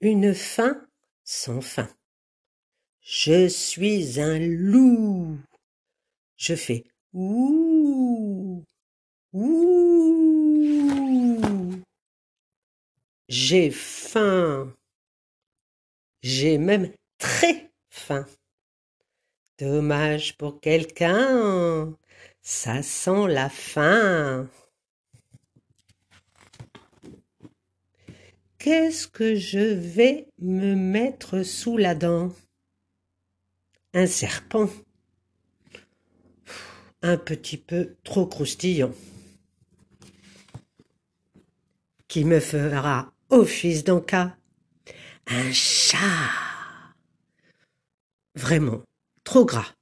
une faim sans fin. Je suis un loup. Je fais ouh, ouh. J'ai faim. J'ai même très faim. Dommage pour quelqu'un, ça sent la faim. Qu'est-ce que je vais me mettre sous la dent? Un serpent. Un petit peu trop croustillant. Qui me fera office d'enca Un chat. Vraiment, trop gras.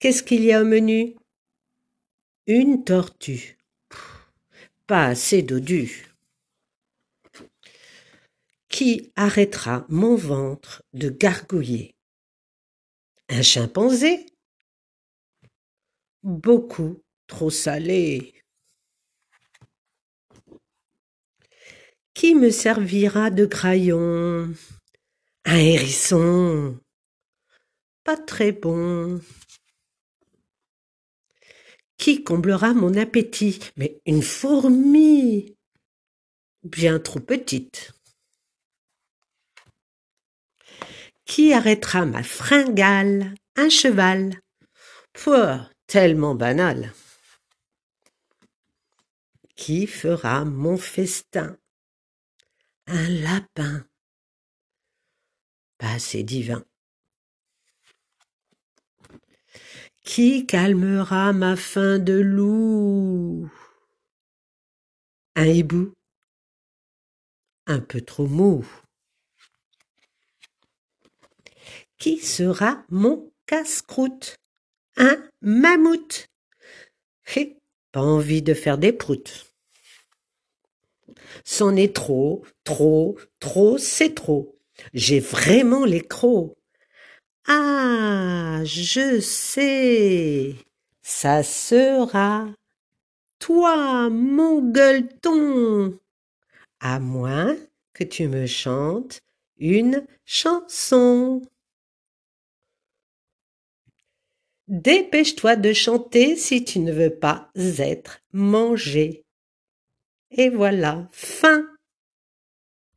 Qu'est-ce qu'il y a au menu? Une tortue pas assez dodu. Qui arrêtera mon ventre de gargouiller? Un chimpanzé? Beaucoup trop salé. Qui me servira de crayon? Un hérisson Pas très bon. Qui comblera mon appétit Mais une fourmi Bien trop petite. Qui arrêtera ma fringale Un cheval? Pouah, tellement banal. Qui fera mon festin? Un lapin. Pas assez divin. Qui calmera ma faim de loup? Un hibou Un peu trop mou. Qui sera mon casse-croûte? Un mammouth Hé, pas envie de faire des proutes. C'en est trop, trop, trop, c'est trop. J'ai vraiment les crocs. Ah, je sais, ça sera toi, mon gueuleton, à moins que tu me chantes une chanson. Dépêche-toi de chanter si tu ne veux pas être mangé. Et voilà, fin.